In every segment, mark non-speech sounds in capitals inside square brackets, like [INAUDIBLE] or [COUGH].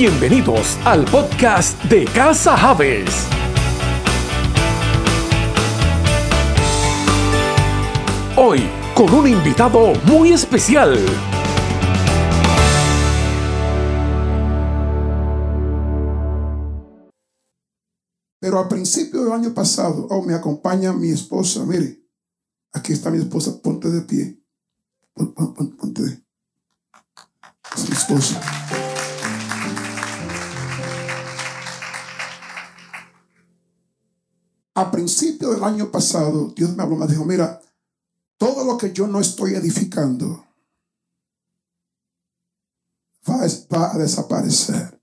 Bienvenidos al podcast de Casa Javes. Hoy con un invitado muy especial. Pero a principio del año pasado, oh, me acompaña mi esposa, mire, aquí está mi esposa, ponte de pie. Ponte de es mi esposa. A principio del año pasado, Dios me habló, me dijo, mira, todo lo que yo no estoy edificando va, a desaparecer.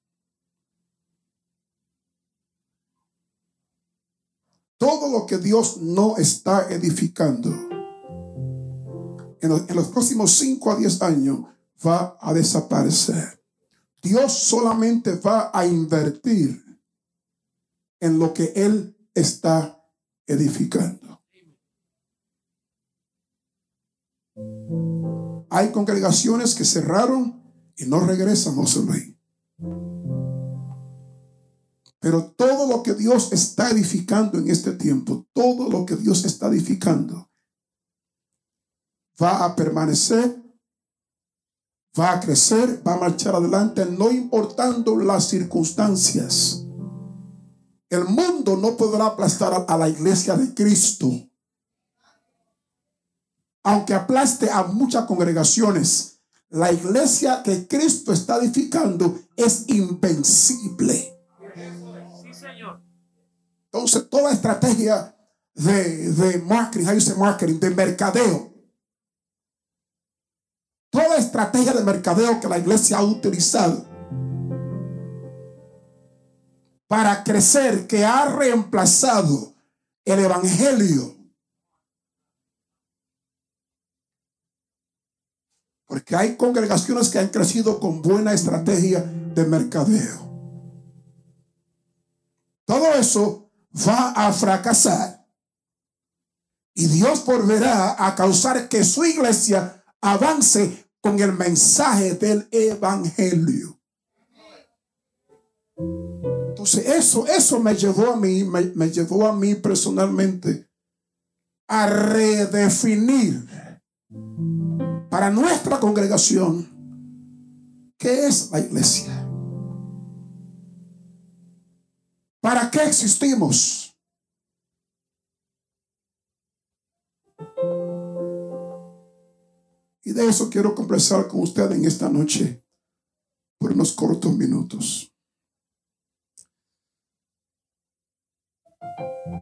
todo lo que Dios no está edificando en los, próximos 5 a 10 años va a desaparecer. Dios solamente va a invertir en lo que Él está edificando. Hay congregaciones que cerraron y no regresan, José Luis. Pero todo lo que Dios está edificando en este tiempo, todo lo que Dios está edificando, va a permanecer, va a crecer, va a marchar adelante, no importando las circunstancias. El mundo no podrá aplastar a la iglesia de Cristo. Aunque aplaste a muchas congregaciones, la iglesia que Cristo está edificando es invencible. Entonces, toda estrategia de, de marketing, how marketing, de mercadeo, toda estrategia de mercadeo que la iglesia ha utilizado para crecer, que ha reemplazado el evangelio. Porque hay congregaciones que han crecido con buena estrategia de mercadeo. Todo eso va a fracasar. Y Dios volverá a causar que su iglesia avance con el mensaje del evangelio. Eso, eso me llevó a mí, me, me llevó a mí personalmente a redefinir para nuestra congregación qué es la iglesia. ¿Para qué existimos? Y de eso quiero conversar con usted en esta noche por unos cortos minutos.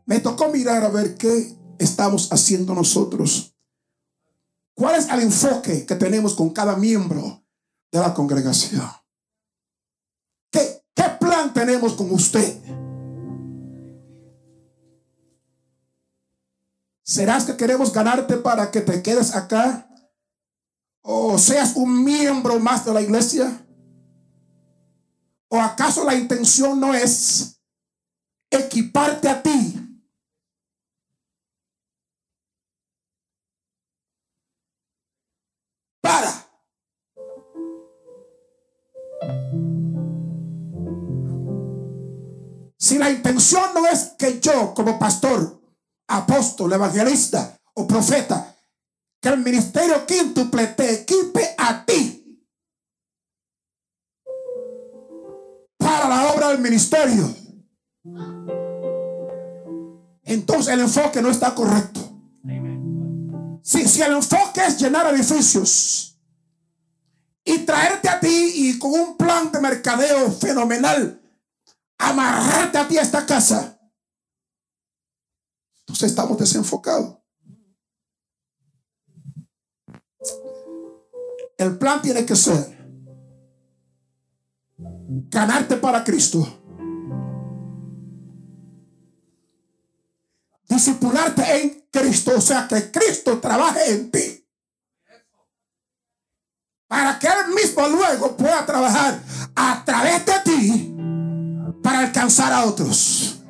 Me tocó mirar a ver qué estamos haciendo nosotros. ¿Cuál es el enfoque que tenemos con cada miembro de la congregación? ¿Qué, qué plan tenemos con usted? ¿Serás que queremos ganarte para que te quedes acá? ¿O seas un miembro más de la iglesia? ¿O acaso la intención no es equiparte a ti? Para. Si la intención no es que yo como pastor apóstol, evangelista o profeta, que el ministerio quíntuple te equipe a ti para la obra del ministerio. Entonces el enfoque no está correcto. Si, si el enfoque es llenar edificios y traerte a ti y con un plan de mercadeo fenomenal, amarrarte a ti a esta casa, entonces estamos desenfocados. El plan tiene que ser ganarte para Cristo. Discipularte en Cristo, o sea, que Cristo trabaje en ti. Para que Él mismo luego pueda trabajar a través de ti para alcanzar a otros.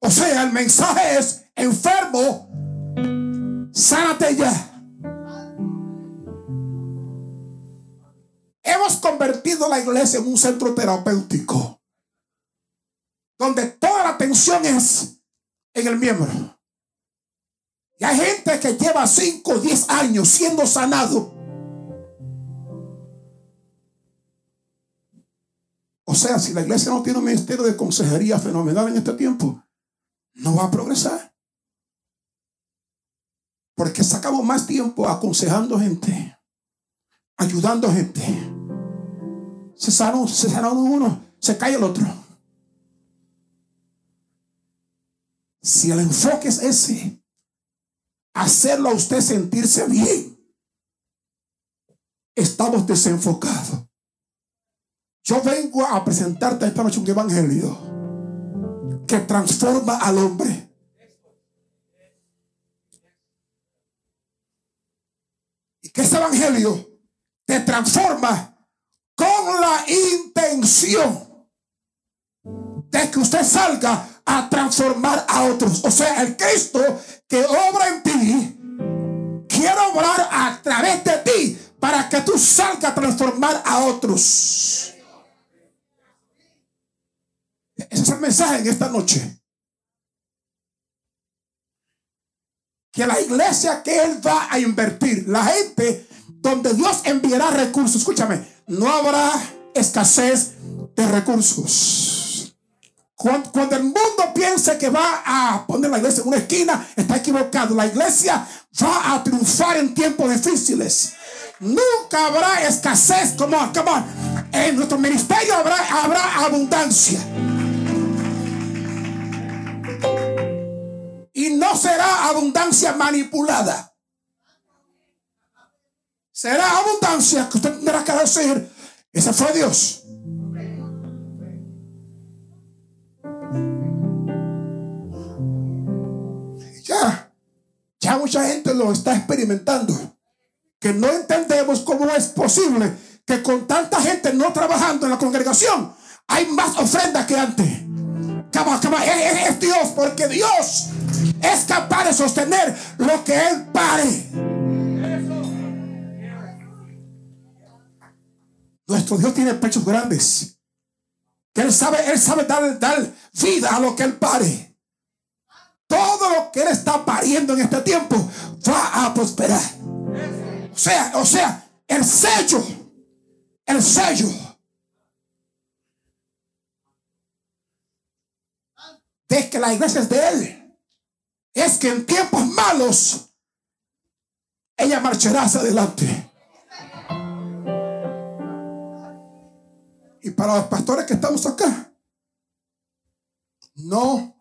O sea, el mensaje es enfermo, sánate ya. Hemos convertido la iglesia en un centro terapéutico, donde toda la atención es en el miembro. Y hay gente que lleva 5 o 10 años siendo sanado. O sea, si la iglesia no tiene un ministerio de consejería fenomenal en este tiempo, no va a progresar. Porque sacamos más tiempo aconsejando gente, ayudando gente. Se sana, se uno, se cae el otro. Si el enfoque es ese, hacerlo a usted sentirse bien, estamos desenfocados. Yo vengo a presentarte esta noche un evangelio que transforma al hombre. Y que ese evangelio te transforma con la intención de que usted salga a transformar a otros. O sea, el Cristo que obra en ti, quiere obrar a través de ti para que tú salgas a transformar a otros. Ese es el mensaje en esta noche. Que la iglesia que Él va a invertir, la gente donde Dios enviará recursos, escúchame, no habrá escasez de recursos. Cuando, el mundo piense que va a poner la iglesia en una esquina, está equivocado. La iglesia va a triunfar en tiempos difíciles. Nunca habrá escasez. Como, como en nuestro ministerio habrá, habrá abundancia. Y no será abundancia manipulada. Será abundancia que usted tendrá que decir, ese fue Dios. Mucha gente lo está experimentando. Que no entendemos cómo es posible que con tanta gente no trabajando en la congregación hay más ofrendas que antes. Es, Dios, porque Dios es capaz de sostener lo que Él pare. Nuestro Dios tiene pechos grandes. Él sabe, Él sabe dar, dar vida a lo que Él pare. Todo lo que Él está pariendo en este tiempo va a prosperar. O sea, o sea, el sello, el sello de que la iglesia es de Él, es que en tiempos malos ella marchará hacia adelante. Y para los pastores que estamos acá, no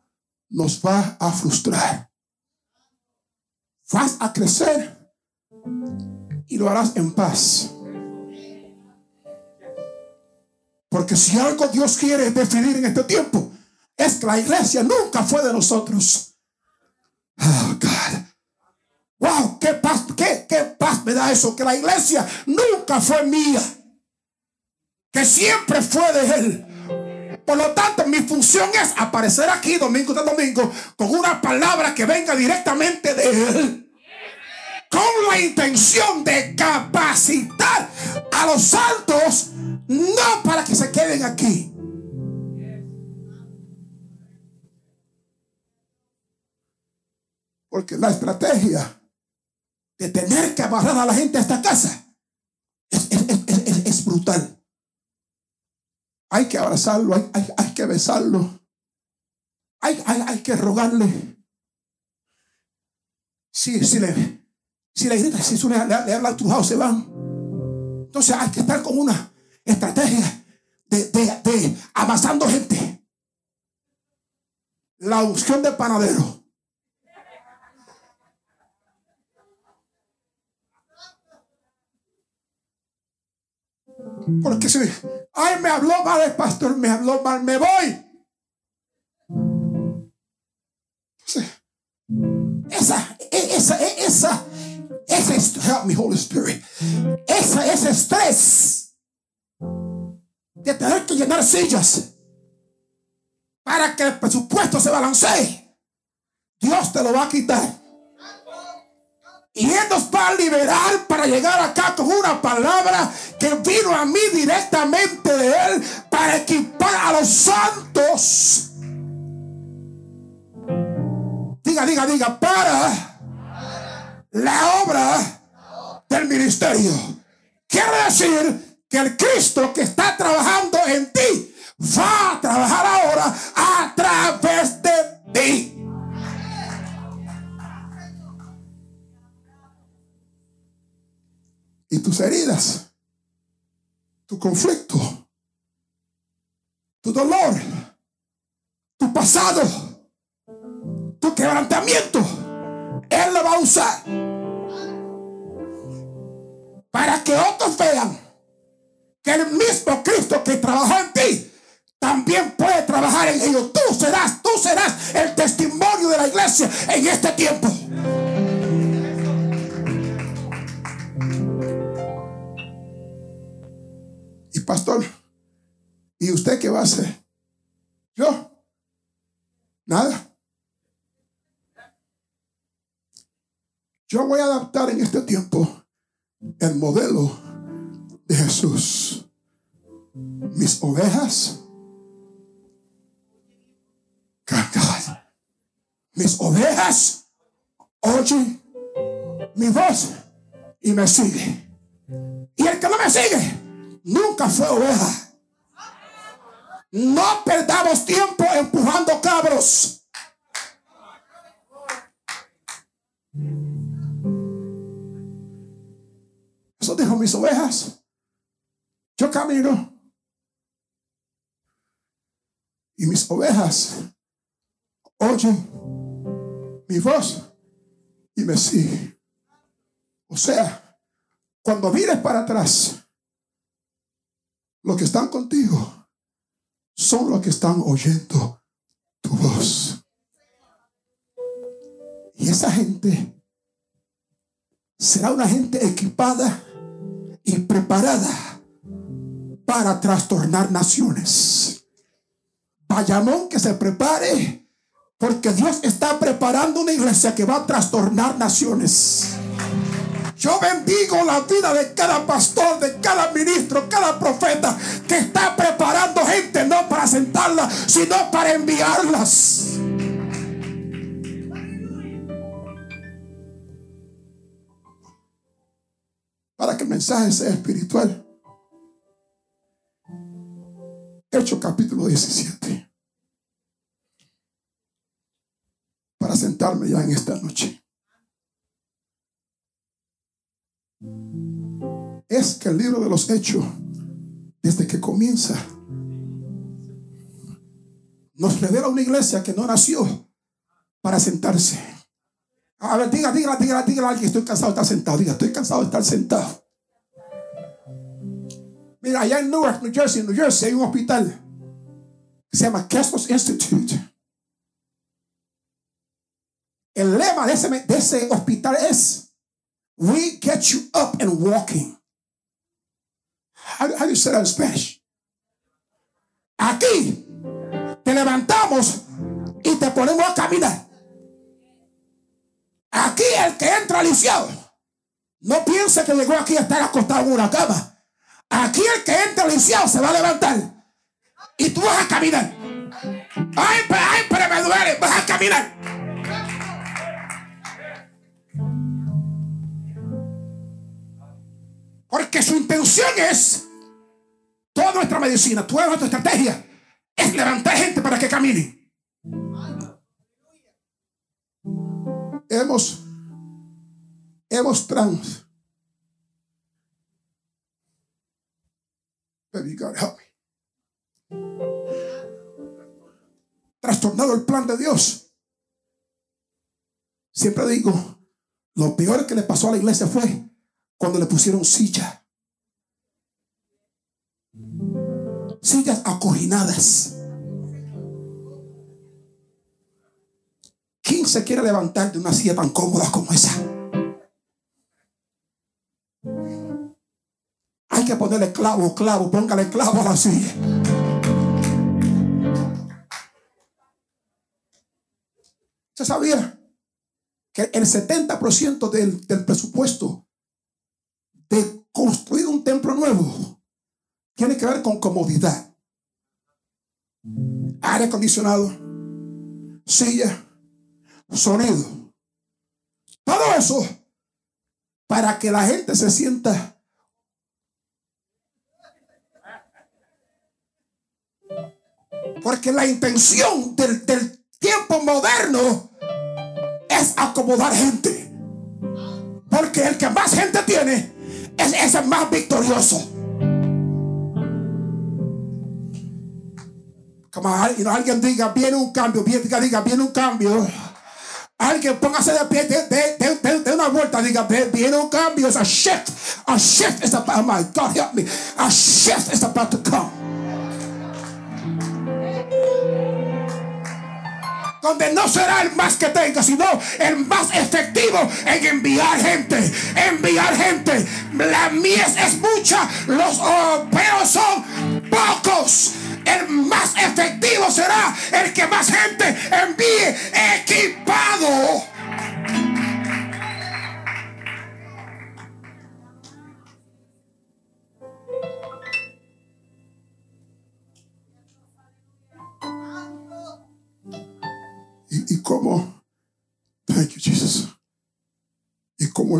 nos va a frustrar. Vas a crecer y lo harás en paz. Porque si algo Dios quiere definir en este tiempo, es que la iglesia nunca fue de nosotros. Oh, God. Wow, qué paz, qué, qué paz me da eso. Que la iglesia nunca fue mía. Que siempre fue de Él. Por lo tanto, mi función es aparecer aquí domingo tras domingo con una palabra que venga directamente de Él. Con la intención de capacitar a los santos, no para que se queden aquí, Porque la estrategia de tener que amarrar a la gente a esta casa es, brutal. Hay que abrazarlo, hay, que besarlo, hay, hay, que rogarle. Si, si, le, si le grita, si le, le, habla trujado, se van. Entonces hay que estar con una estrategia de, de, de amasando gente. La unción de panadero Porque si, ay, me habló mal el pastor, me habló mal, me voy. esa, esa, esa, ese, help me Holy Spirit, esa, ese estrés de tener que llenar sillas para que el presupuesto se balancee, Dios te lo va a quitar. Y Él nos va a liberar para llegar acá con una palabra que vino a mí directamente de Él para equipar a los santos. Diga, diga, diga, para la obra del ministerio. Quiere decir que el Cristo que está trabajando en ti va a trabajar ahora a través de ti. Y tus heridas, tu conflicto, tu dolor, tu pasado, tu quebrantamiento, Él lo va a usar para que otros vean que el mismo Cristo que trabajó en ti también puede trabajar en ellos. Tú serás, tú serás el testimonio de la iglesia en este tiempo. Pastor, ¿y usted qué va a hacer? Yo, nada. Yo voy a adaptar en este tiempo el modelo de Jesús. Mis ovejas Mis ovejas oyen mi voz y me sigue. Y el que no me sigue nunca fue oveja. No perdamos tiempo empujando cabros. Eso dijo mis ovejas. Yo camino. Y mis ovejas oyen mi voz y me sigue. O sea, cuando mires para atrás, los que están contigo son los que están oyendo tu voz. Y esa gente será una gente equipada y preparada para trastornar naciones. Bayamón que se prepare porque Dios está preparando una iglesia que va a trastornar naciones. Yo bendigo la vida de cada pastor, de cada ministro, cada profeta que está preparando gente no para sentarla, sino para enviarlas. Para que el mensaje sea espiritual. Hecho capítulo 17. para sentarme ya en esta noche. Es que el libro de los hechos, desde que comienza, nos revela una iglesia que no nació para sentarse. A ver, diga, diga, diga, diga alguien, estoy cansado de estar sentado. Diga, estoy cansado de estar sentado. Mira, allá en Newark, New Jersey, New Jersey hay un hospital que se llama Keslos Institute. El lema de ese, de ese hospital es We get you up and walking. How, do you say that in Spanish? Aquí te levantamos y te ponemos a caminar. Aquí el que entra lisiado no piensa que llegó aquí a estar acostado en una cama. Aquí el que entra lisiado se va a levantar y tú vas a caminar. Ay, ay, pero me duele, vas a caminar. Porque su intención es, toda nuestra medicina, toda nuestra estrategia, es levantar gente para que camine. Hemos, hemos trans. Trastornado el plan de Dios. Siempre digo, lo peor que le pasó a la iglesia fue cuando le pusieron silla. Sillas acoginadas. ¿Quién se quiere levantar de una silla tan cómoda como esa? Hay que ponerle clavo, clavo, póngale clavo a la silla. ¿Se sabía que el 70% del, del presupuesto de construir un templo nuevo tiene que ver con comodidad. Aire acondicionado, silla, sonido. Todo eso para que la gente se sienta Porque la intención del, del, tiempo moderno es acomodar gente. Porque el que más gente tiene es, es el más victorioso. Como alguien diga, viene un cambio, diga, diga, viene un cambio. Alguien póngase de pie, de, una vuelta, diga, viene un cambio, es a shift. A shift is about, oh my God, help me. A shift is about to come. Donde no será el más que tenga, sino el más efectivo en enviar gente, enviar gente. La mies es mucha, los peos son pocos. El más efectivo será el que más gente envíe equipado.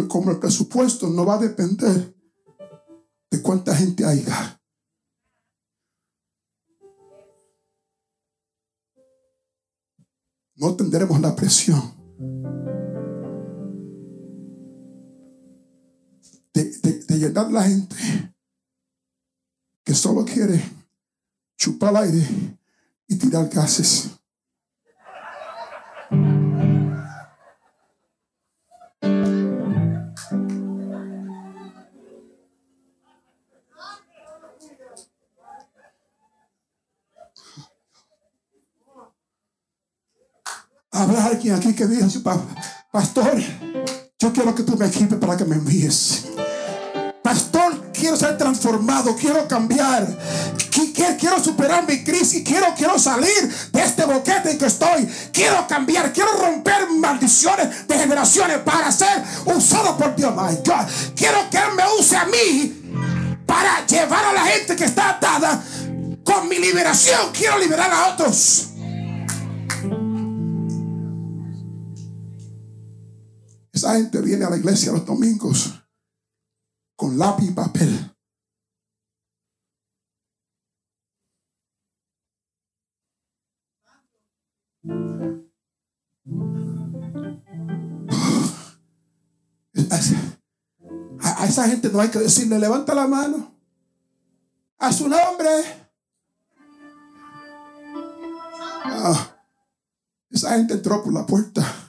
Como el, el presupuesto no va a depender de cuánta gente haya. No tendremos la presión de, de, llenar la gente que solo quiere chupar aire y tirar gases. Habrá alguien aquí que diga, pastor, yo quiero que tú me equipes para que me envíes. Pastor, quiero ser transformado, quiero cambiar, quiero superar mi crisis, quiero, quiero salir de este boquete en que estoy, quiero cambiar, quiero romper maldiciones de generaciones para ser usado por Dios. My God, quiero que Él me use a mí para llevar a la gente que está atada con mi liberación. Quiero liberar a otros. Esa gente viene a la iglesia los domingos con lápiz y papel. A esa gente no hay que decirle, levanta la mano. A su nombre. Ah, esa gente entró por la puerta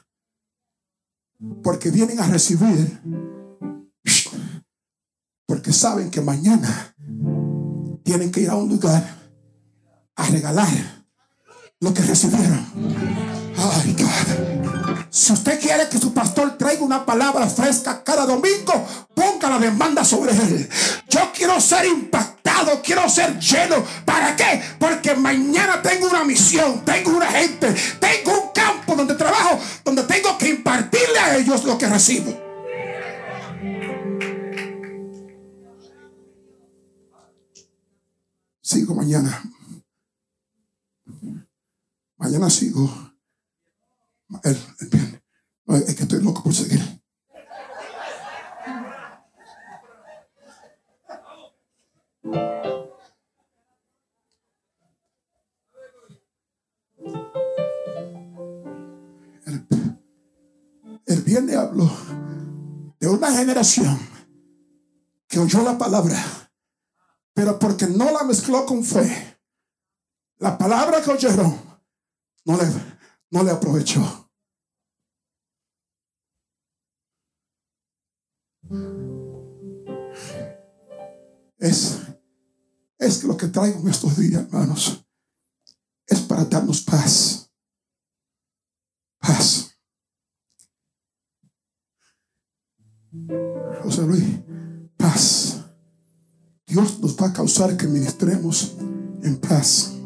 porque vienen a recibir. Porque saben que mañana tienen que ir a un lugar a regalar lo que recibieron. Ay. Si usted quiere que su pastor traiga una palabra fresca cada domingo, ponga la demanda sobre él. Yo quiero ser impactado, quiero ser lleno. ¿Para qué? Porque mañana tengo una misión, tengo una gente, tengo un campo donde trabajo, donde tengo que impartirle a ellos lo que recibo. Sigo mañana. Mañana sigo. El, el, es que estoy loco por seguir. El, el viernes hablo de una generación que oyó la palabra, pero porque no la mezcló con fe, la palabra que oyeron no le, no le aprovechó. Es, es lo que traigo en estos días, hermanos. Es para darnos paz. Paz. José Luis, paz. Dios nos va a causar que ministremos en paz.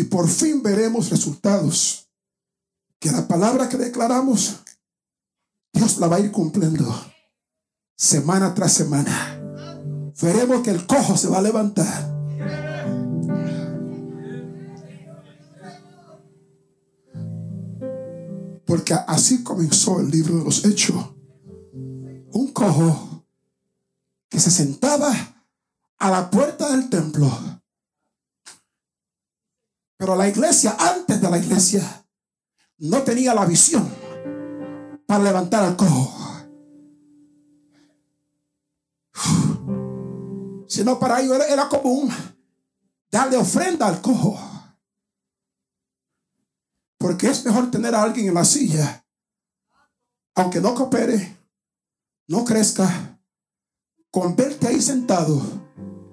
Y por fin veremos resultados que la palabra que declaramos, Dios la va a ir cumpliendo semana tras semana. Veremos que el cojo se va a levantar. Porque así comenzó el libro de los hechos. Un cojo que se sentaba a la puerta del templo. Pero la iglesia, antes de la iglesia, no tenía la visión para levantar al cojo. Sino para ellos era, era común darle ofrenda al cojo. Porque es mejor tener a alguien en la silla, aunque no coopere, no crezca, con verte ahí sentado,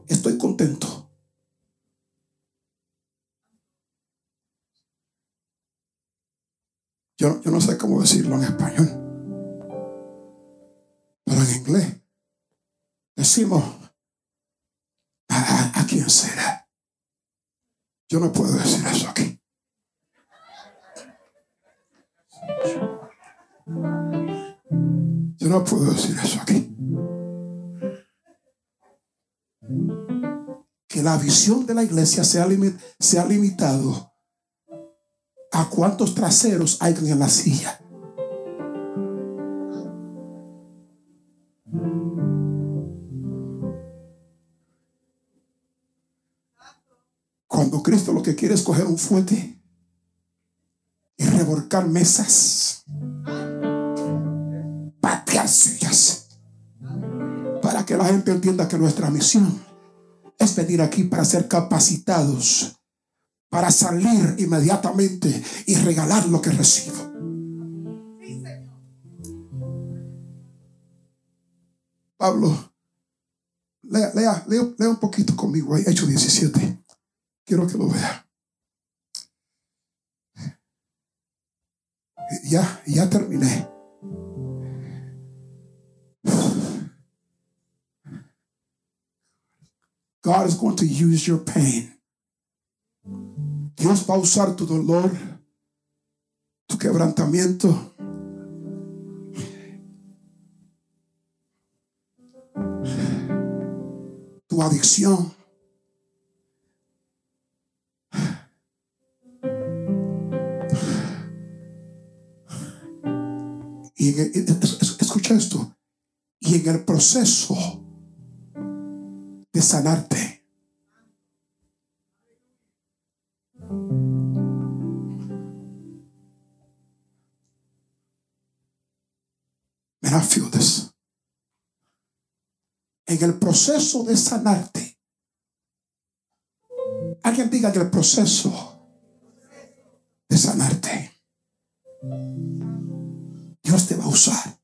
estoy contento. Yo, yo no sé cómo decirlo en español, pero en inglés decimos, ¿a, a quién será? Yo no puedo decir eso aquí. Yo no puedo decir eso aquí. Que la visión de la iglesia se ha, limi- se ha limitado a cuántos traseros hay en la silla. Cuando Cristo lo que quiere es coger un fuerte y revolcar mesas, patear sillas, para que la gente entienda que nuestra misión es venir aquí para ser capacitados, para salir inmediatamente y regalar lo que recibo. Pablo, lea, lea, lea, lea un poquito conmigo ahí, Hecho 17. Quiero que lo vea. Ya, ya terminé. God is going to use your pain. Dios va a usar tu dolor, tu quebrantamiento. Tu adicción. Y en el- es- es- escucha esto. Y en el proceso de sanarte, En el proceso de sanarte, alguien diga en el proceso de sanarte, Dios te va a usar.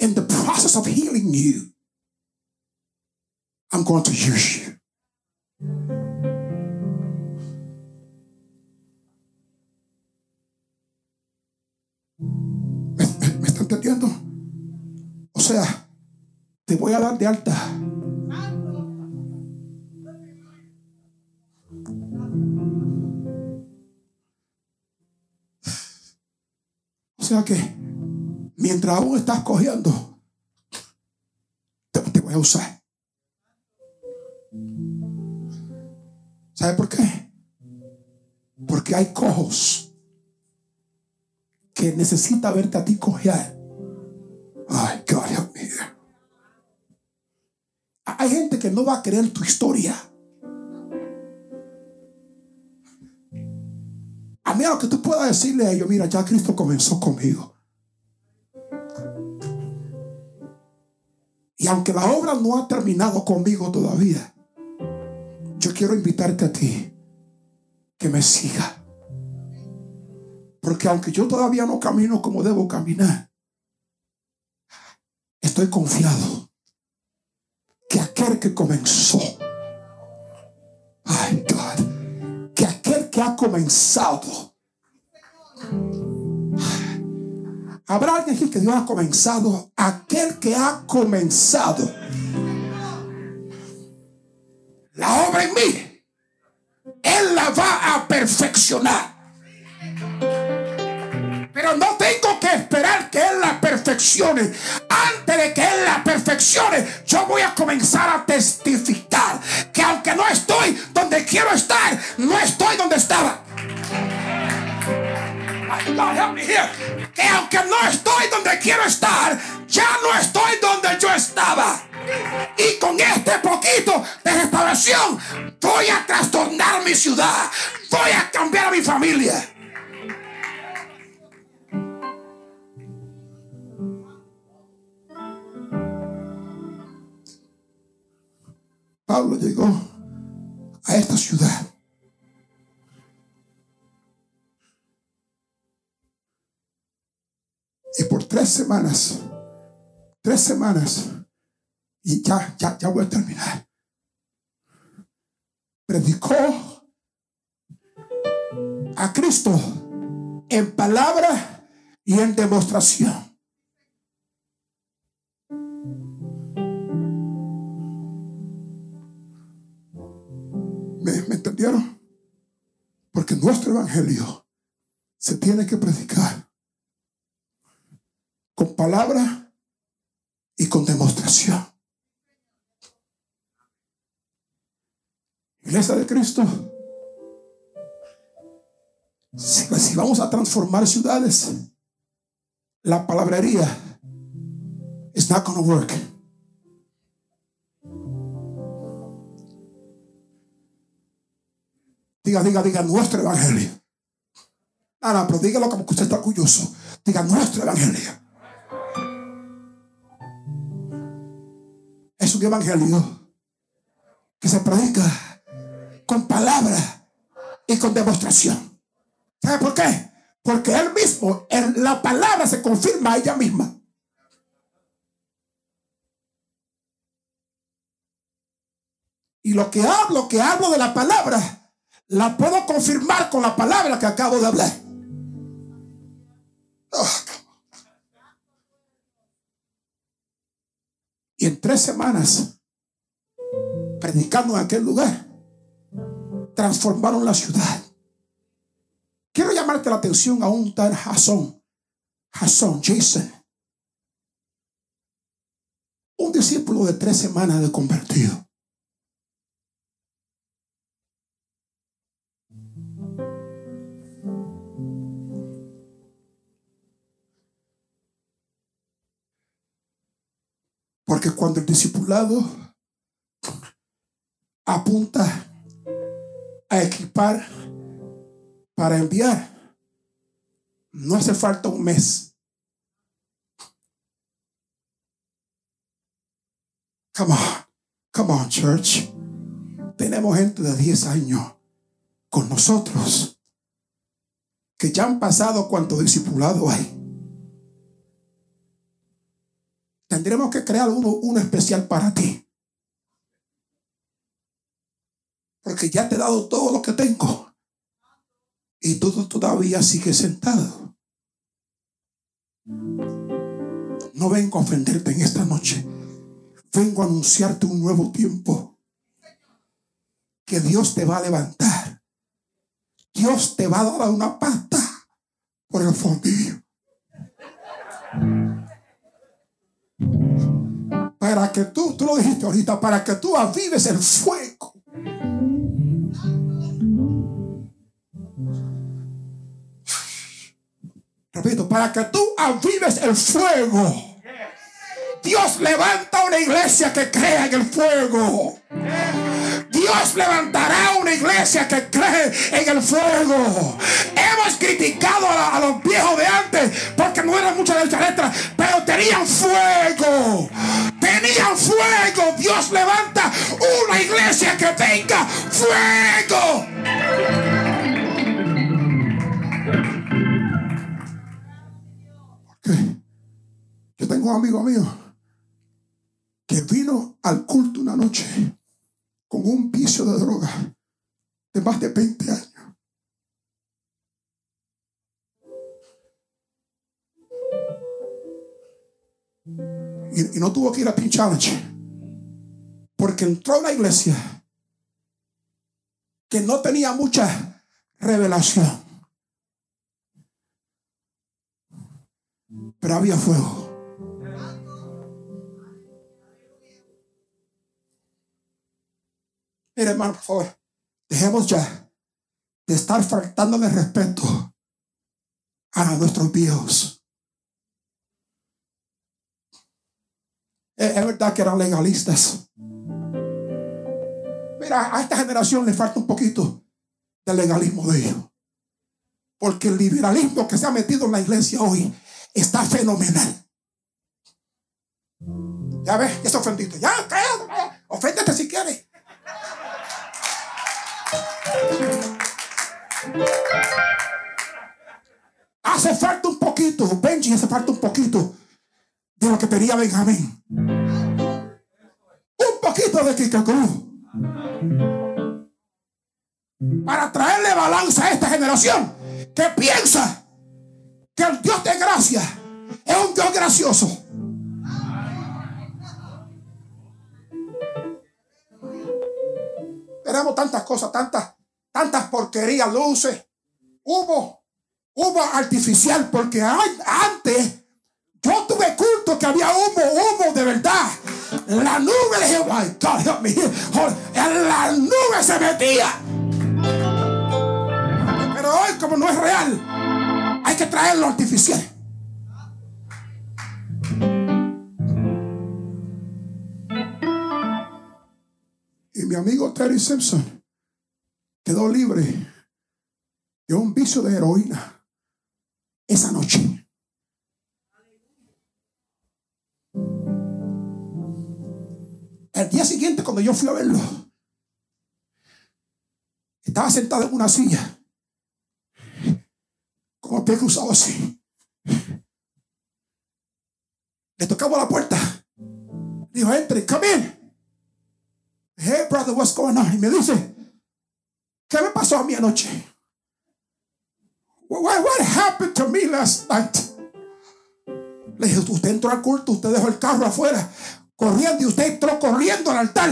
In the process of healing you, I'm going to use you. ¿Me, me- me está entendiendo? O sea, te voy a dar de alta. O sea que mientras aún estás cogiendo, te, voy a usar. ¿Sabe por qué? Porque hay cojos que necesita verte a ti cojear. No va a creer tu historia. A mí lo que tú puedas decirle a ellos, mira, ya Cristo comenzó conmigo. Y aunque la obra no ha terminado conmigo todavía, yo quiero invitarte a ti que me siga. Porque aunque yo todavía no camino como debo caminar, estoy confiado que aquel que comenzó, ay God, que aquel que ha comenzado, habrá alguien aquí que Dios ha comenzado, aquel que ha comenzado. La obra en mí, Él la va a perfeccionar. Pero no tengo que esperar que Él la perfeccione. Antes de que Él la perfeccione, yo voy a comenzar a testificar que aunque no estoy donde quiero estar, no estoy donde estaba. Que aunque no estoy donde quiero estar, ya no estoy donde yo estaba. Y con este poquito de restauración voy a trastornar mi ciudad. Voy a cambiar a mi familia. Pablo llegó a esta ciudad. Y por tres semanas, tres semanas, y ya, ya, ya voy a terminar. Predicó a Cristo en palabra y en demostración. Entendieron? Porque nuestro evangelio se tiene que predicar con palabra y con demostración. Iglesia de Cristo. Si, vamos a transformar ciudades, la palabrería is not going to work. Diga, diga, diga nuestro evangelio. Ah, no, pero dígalo como que usted está orgulloso. Diga nuestro evangelio. Es un evangelio que se predica con palabra y con demostración. ¿Sabe por qué? Porque él mismo, la palabra se confirma a ella misma. Y lo que hablo, que hablo de la palabra, la puedo confirmar con la palabra que acabo de hablar. Ah, y en tres semanas, predicando en aquel lugar, transformaron la ciudad. Quiero llamarte la atención a un tal Jason, Jason, Jason, un discípulo de tres semanas de convertido. Porque cuando el discipulado apunta a equipar para enviar, no hace falta un mes. Come on, come on, church. Tenemos gente de 10 años con nosotros que ya han pasado cuánto discipulado hay. Tendremos que crear uno, uno especial para ti. Porque ya te he dado todo lo que tengo. Y tú todavía sigues sentado. No vengo a ofenderte en esta noche. Vengo a anunciarte un nuevo tiempo. Que Dios te va a levantar. Dios te va a dar una pata por el fondillo. Para que tú, tú lo dijiste ahorita, para que tú avives el fuego. Repito, para que tú avives el fuego. Dios levanta una iglesia que crea en el fuego. Dios levantará una iglesia que cree en el fuego. Hemos criticado a, los viejos de antes porque no eran muchas de letras, pero tenían fuego. Tenían fuego. Dios levanta una iglesia que tenga fuego. Yo tengo un amigo mío que vino al culto una noche con un vicio de droga de más de 20 años. Y, no tuvo que ir a Teen Challenge. Porque entró a la iglesia que no tenía mucha revelación. Pero había fuego. Mire, hermano, por favor, dejemos ya de estar faltándole respeto a nuestros viejos. Es verdad que eran legalistas. Mira, a esta generación le falta un poquito de legalismo de ellos. Porque el liberalismo que se ha metido en la iglesia hoy está fenomenal. Ya ves, ya se ofendiste. Ya, cállate, oféndete si quieres. Hace falta un poquito, Benji, hace falta un poquito de lo que tenía Benjamín. De Cruz Para traerle balanza a esta generación que piensa que el Dios de gracia es un Dios gracioso. Tenemos tantas cosas, tantas, tantas porquerías, luces, humo, humo artificial, porque antes yo tuve culto que había humo, humo de verdad. La nube, dije, my God, En la nube se metía. Pero hoy, como no es real, hay que traerlo artificial. Y mi amigo Terry Simpson quedó libre de un vicio de heroína esa noche. El día siguiente, cuando yo fui a verlo, estaba sentado en una silla, como pie cruzado así. Le tocaba la puerta. Dijo, entre, come in. Hey, brother, what's going on? Y me dice, ¿qué me pasó a mí anoche? What, what happened to me last night? Le dije, usted entró al culto, usted dejó el carro afuera corriendo y usted entró corriendo al altar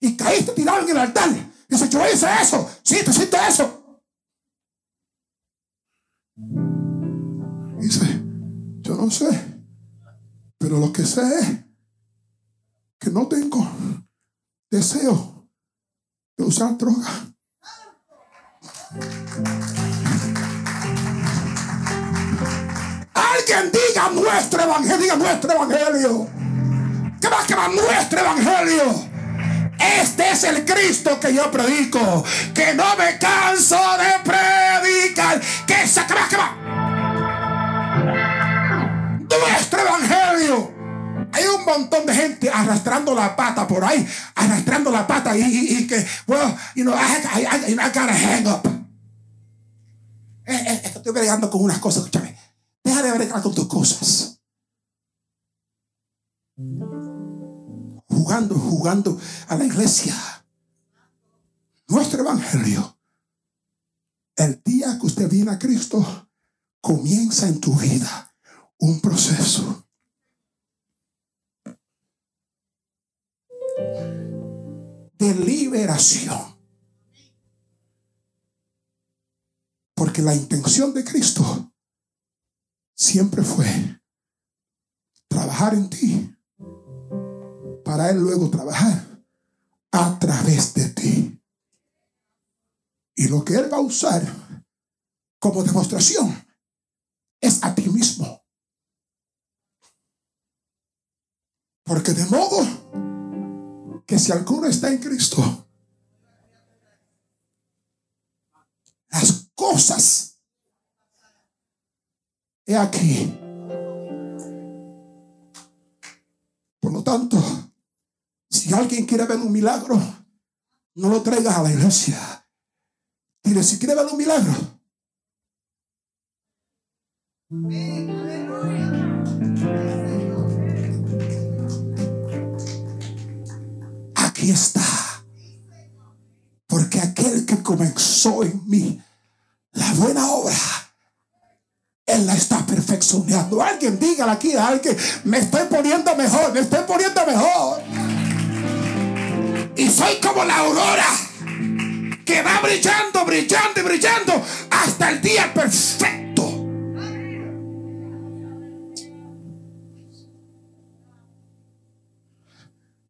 y caíste tirado en el altar. Dice, yo hice eso. Sí, te hiciste eso. Dice, yo no sé. Pero lo que sé es que no tengo deseo de usar droga. Alguien diga nuestro evangelio, diga nuestro evangelio que va, que va nuestro evangelio. Este es el Cristo que yo predico. Que no me canso de predicar. Que se que va, que va. Nuestro evangelio. Hay un montón de gente arrastrando la pata por ahí, arrastrando la pata y, que, well, you know, I, I, I, gotta hang up. Eh, eh, estoy bregando con unas cosas, escúchame. Deja de bregar con tus cosas jugando, jugando a la iglesia. Nuestro evangelio. El día que usted viene a Cristo, comienza en tu vida un proceso. de liberación. Porque la intención de Cristo siempre fue trabajar en ti para Él luego trabajar a través de ti. Y lo que Él va a usar como demostración es a ti mismo. Porque de modo que si alguno está en Cristo, las cosas he aquí. Por lo tanto, si alguien quiere ver un milagro, no lo traigas a la iglesia. Dile, si quiere ver un milagro. Aquí está. Porque aquel que comenzó en mí la buena obra, Él la está perfeccionando. Alguien dígale aquí a alguien, me estoy poniendo mejor, me estoy poniendo mejor. Y soy como la aurora que va brillando, brillando y brillando hasta el día perfecto.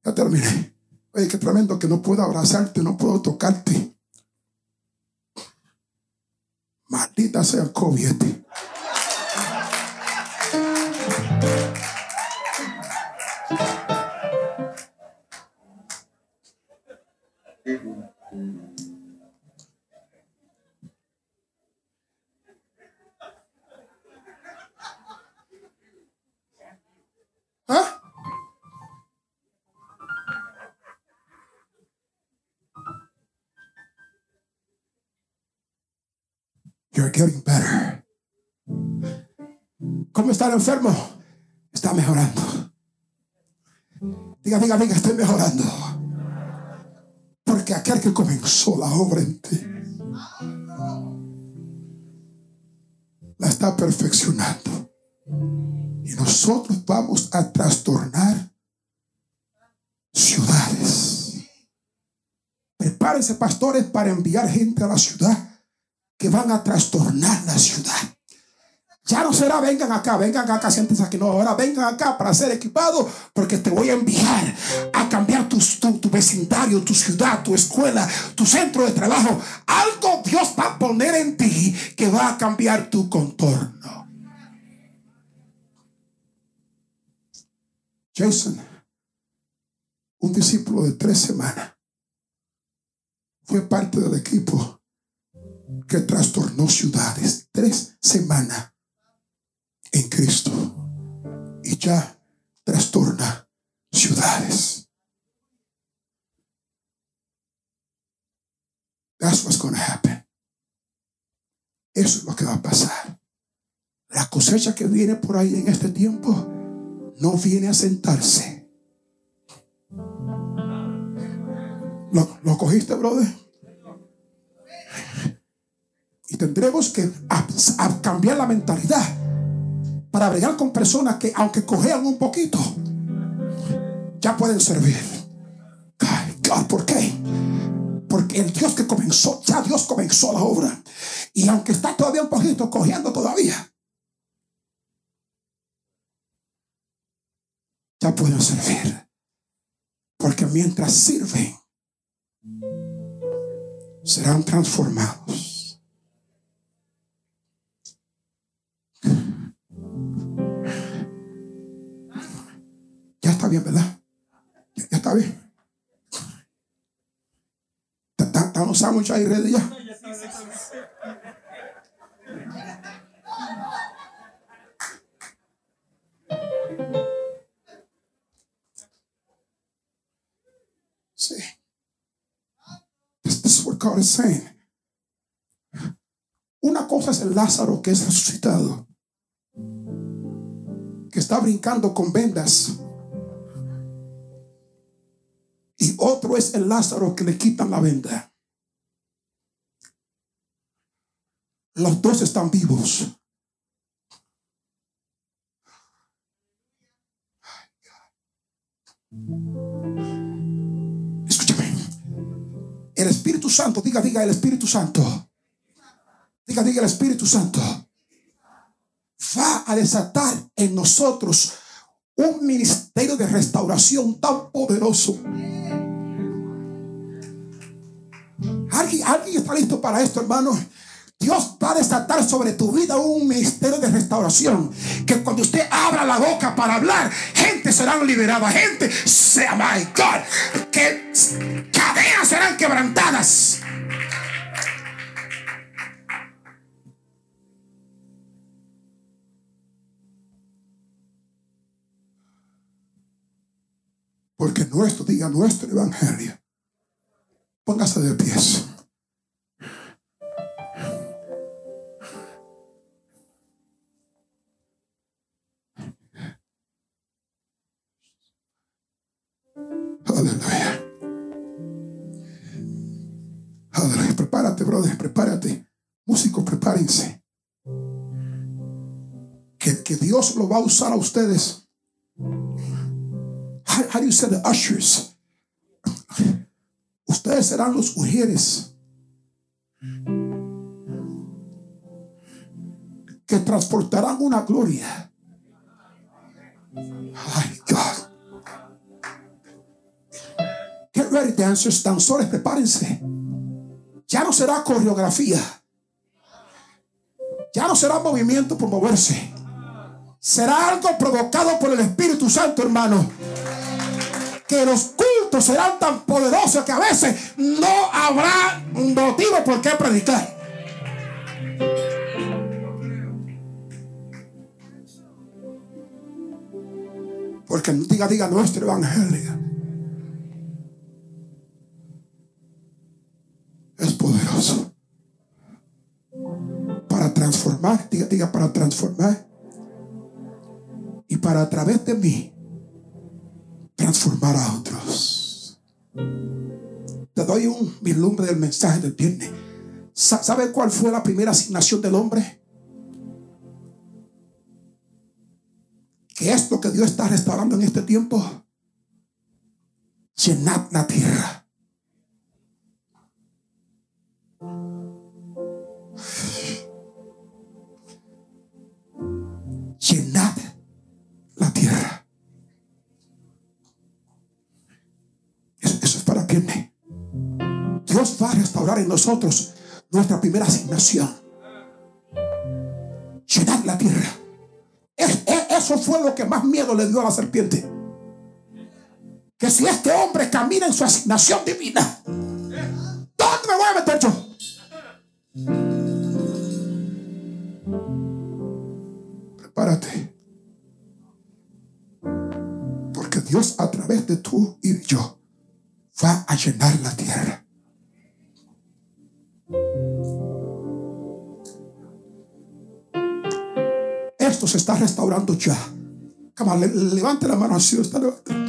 Ya terminé. Oye, qué tremendo que no puedo abrazarte, no puedo tocarte. Maldita sea el COVID. ¿Ah? You're getting better. ¿Cómo está el enfermo? Está mejorando. Diga, diga, diga, estoy mejorando. Que comenzó la obra en ti la está perfeccionando. Y nosotros vamos a trastornar ciudades. Prepárense, pastores, para enviar gente a la ciudad que van a trastornar la ciudad. Ya no será, vengan acá, vengan acá, siéntense aquí. No, ahora vengan acá para ser equipados porque te voy a enviar a cambiar tu, vecindario, tu ciudad, tu escuela, tu centro de trabajo. Algo Dios va a poner en ti que va a cambiar tu contorno. Jason, un discípulo de tres semanas, fue parte del equipo que trastornó ciudades. Tres semanas en Cristo. Y ya trastorna ciudades. That's what's going to happen. Eso es lo que va a pasar. La cosecha que viene por ahí en este tiempo no viene a sentarse. ¿Lo, lo cogiste, brother? Y tendremos que cambiar la mentalidad para bregar con personas que aunque cojean un poquito, ya pueden servir. God, ¿Por qué? Porque el Dios que comenzó, ya Dios comenzó la obra. Y aunque está todavía un poquito cogiendo todavía, ya pueden servir. Porque mientras sirven, serán transformados. Ya está bien, ¿verdad? Ya, ya está bien. ¿Están los sándwiches ahí ready ya? This is what God is saying. Una cosa es el Lázaro que es resucitado, que está brincando con vendas. Y otro es el Lázaro que le quitan la venda. Los dos están vivos. Escúchame. El Espíritu Santo, diga, diga el Espíritu Santo. Diga, diga el Espíritu Santo. Va a desatar en nosotros un ministerio de restauración tan poderoso. ¿Alguien, ¿Alguien está listo para esto, hermano? Dios va a desatar sobre tu vida un ministerio de restauración. Que cuando usted abra la boca para hablar, gente serán liberada. Gente, sea my God, que cadenas serán quebrantadas. Porque nuestro, diga nuestro evangelio. Póngase de pies. Prepárate, brother, prepárate. Músicos, prepárense. Que, que Dios lo va a usar a ustedes. How, how do ushers? Ustedes serán los ujieres que transportarán una gloria. Ay, God. Get ready, dancers, danzores, prepárense. Ya no será coreografía. Ya no será movimiento por moverse. Será algo provocado por el Espíritu Santo, hermano. Que los cultos serán tan poderosos que a veces no habrá motivo por qué predicar. Porque diga, diga nuestro evangelio. Para transformar, diga, diga, para transformar. Y para a través de mí transformar a otros. Te doy un vislumbre del mensaje del viernes. ¿Sabe cuál fue la primera asignación del hombre? que esto que Dios está restaurando en este tiempo, llenad la tierra. Dios va a restaurar en nosotros nuestra primera asignación. Llenad la tierra. Eso fue lo que más miedo le dio a la serpiente. Que si este hombre camina en su asignación divina, ¿dónde me voy a meter yo? Prepárate. Porque Dios a través de tú y yo va a llenar la tierra. esto se está restaurando ya. levante la mano así, está levantando.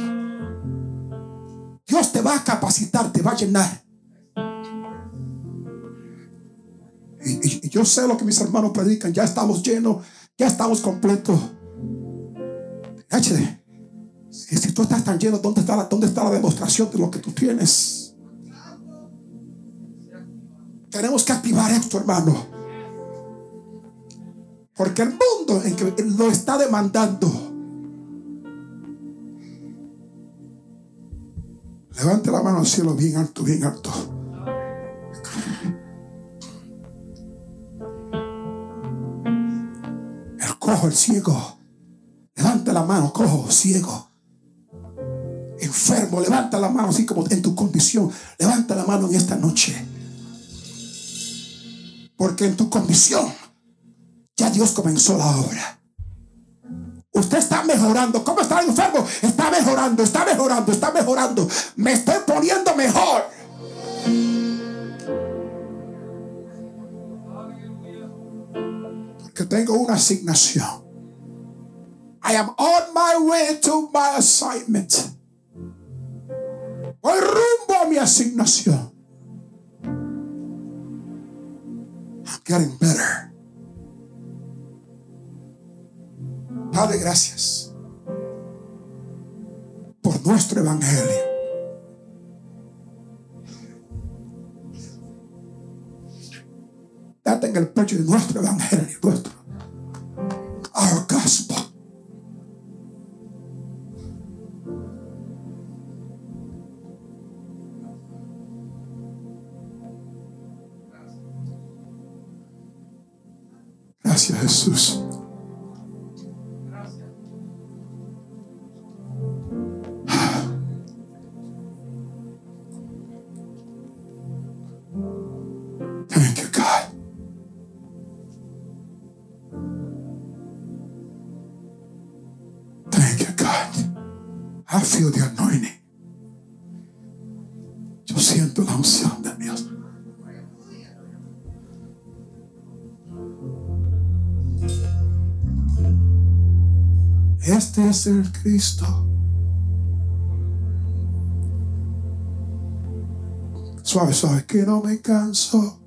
Dios te va a capacitar, te va a llenar. Y, yo sé lo que mis hermanos predican. Ya estamos llenos, ya estamos completos. Si, si tú estás tan lleno, ¿dónde está, la, ¿dónde está la demostración de lo que tú tienes? Tenemos que activar esto, hermano. Porque el mundo en que lo está demandando. Levante la mano al cielo bien alto, bien alto. El cojo, el ciego. Levanta la mano, cojo, ciego. Enfermo, levanta la mano así como en tu condición. Levanta la mano en esta noche. Porque en tu condición ya Dios comenzó la obra. Usted está mejorando. ¿Cómo está el enfermo? Está mejorando, está mejorando, está mejorando. Me estoy poniendo mejor. Porque tengo una asignación. I am on my way to my assignment. Asignación. I'm getting better. Padre, gracias por nuestro evangelio. Date en el pecho de nuestro evangelio, Suave, suave, que no me canso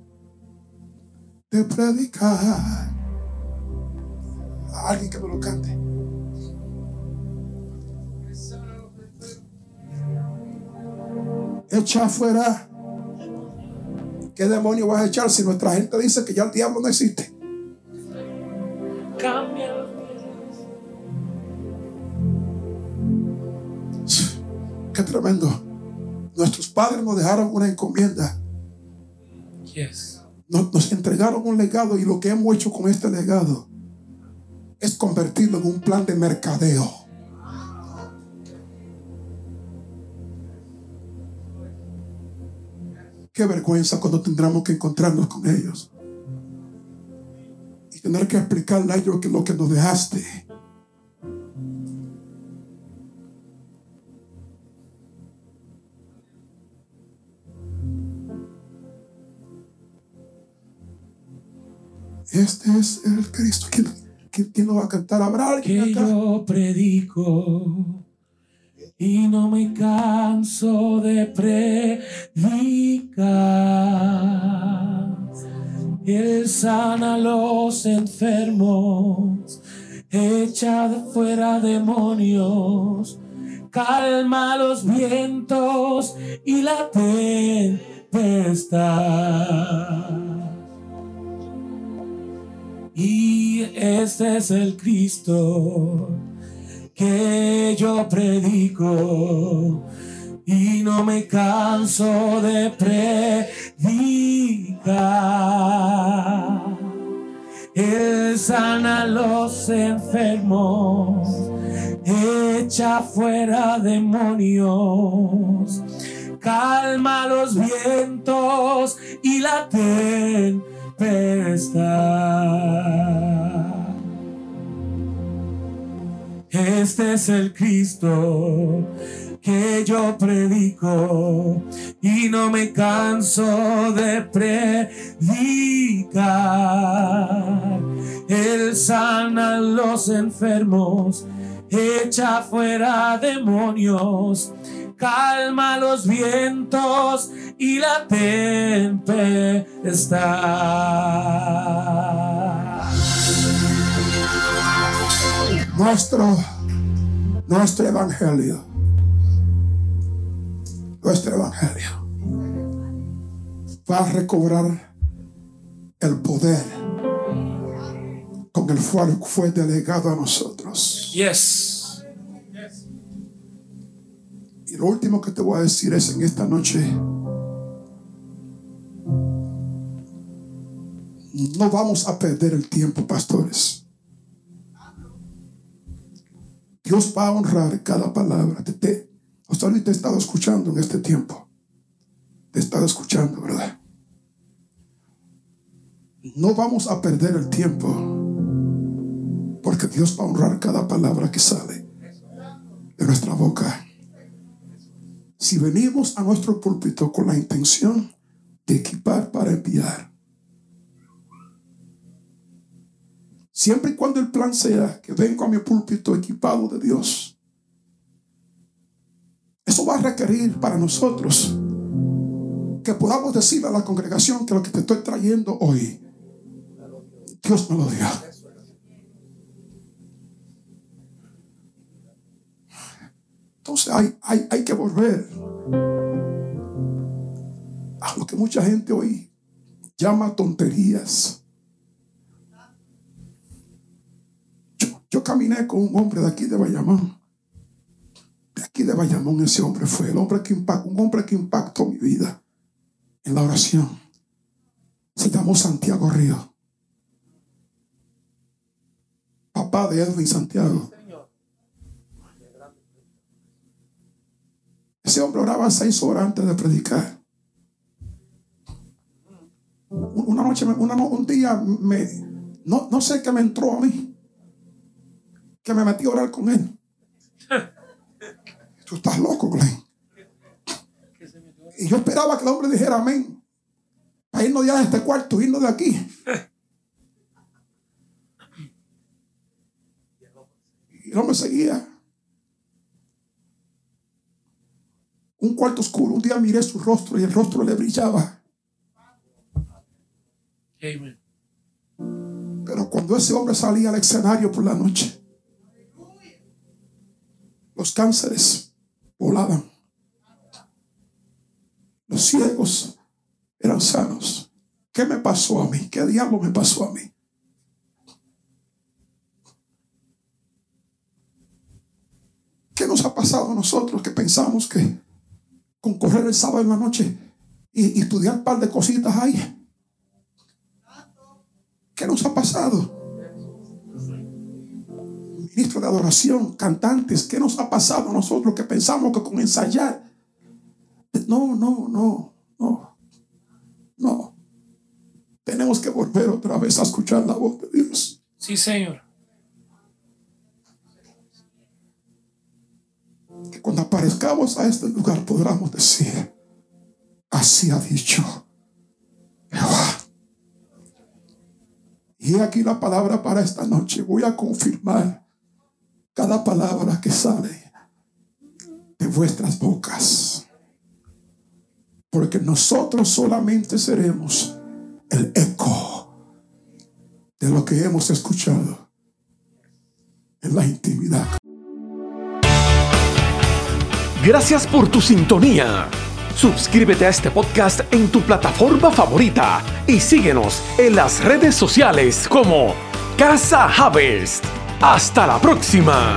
de predicar. alguien que me lo cante. echa fuera ¿Qué demonio vas a echar si nuestra gente dice que ya el diablo no existe? Cambia. Qué tremendo. Nuestros padres nos dejaron una encomienda. Yes. Nos, nos entregaron un legado y lo que hemos hecho con este legado es convertirlo en un plan de mercadeo. Qué vergüenza cuando tendremos que encontrarnos con ellos. Y tener que explicarle a ellos que lo que nos dejaste. Este es el Cristo. ¿Quién, quién, quién lo va a cantar? ¿Habrá alguien que acá? yo predico y no me canso de predicar. Él sana a los enfermos, echa de fuera demonios, calma los vientos y la tempestad. Y este es el Cristo que yo predico y no me canso de predicar. Él sana a los enfermos, echa fuera demonios, calma los vientos y la tempestad. Este es el Cristo que yo predico y no me canso de predicar. Él sana a los enfermos, echa fuera demonios, calma los vientos y la tempestad. nuestro, nuestro evangelio. Nuestro evangelio va a recobrar el poder con el cual fue delegado a nosotros. Yes. Y lo último que te voy a decir es en esta noche. No vamos a perder el tiempo, pastores. Dios va a honrar cada palabra. Te, te, hasta ahorita he estado escuchando en este tiempo. Te he estado escuchando, ¿verdad? No vamos a perder el tiempo. Porque Dios va a honrar cada palabra que sale de nuestra boca. Si venimos a nuestro púlpito con la intención de equipar para enviar, siempre y cuando el plan sea que vengo a mi púlpito equipado de Dios, eso va a requerir para nosotros que podamos decirle a la congregación que lo que te estoy trayendo hoy, Dios me lo dio. Entonces hay, hay, que volver a lo que mucha gente hoy llama tonterías. Yo, yo caminé con un hombre de aquí de Bayamón. De aquí de Bayamón ese hombre fue el hombre que impactó, un hombre que impactó mi vida en la oración. Se llamó Santiago Río. Papá de Edwin Santiago. Ese hombre oraba seis horas antes de predicar. Una noche, una, un día, me, no, no sé qué me entró a mí, que me metí a orar con él. [LAUGHS] Tú estás loco, Glenn. Y yo esperaba que el hombre dijera amén. Para irnos ya de este cuarto, irnos de aquí. [LAUGHS] Y el hombre seguía. Un cuarto oscuro. Un día miré su rostro y el rostro le brillaba. Amen. Pero cuando ese hombre salía al escenario por la noche, los cánceres volaban. Los ciegos eran sanos. ¿Qué me pasó a mí? ¿Qué diablo me pasó a mí? ¿Qué nos ha pasado a nosotros que pensamos que con correr el sábado en la noche y, estudiar un par de cositas ahí? ¿Qué nos ha pasado? Ministro de adoración, cantantes, ¿qué nos ha pasado a nosotros que pensamos que con ensayar? No, no, no, no, no. Tenemos que volver otra vez a escuchar la voz de Dios. Sí, Señor. Que cuando aparezcamos a este lugar podamos decir, así ha dicho Jehová. Y aquí la palabra para esta noche. Voy a confirmar cada palabra que sale de vuestras bocas. Porque nosotros solamente seremos el eco de lo que hemos escuchado en la intimidad. Gracias por tu sintonía. Suscríbete a este podcast en tu plataforma favorita y síguenos en las redes sociales como Casa Harvest. Hasta la próxima.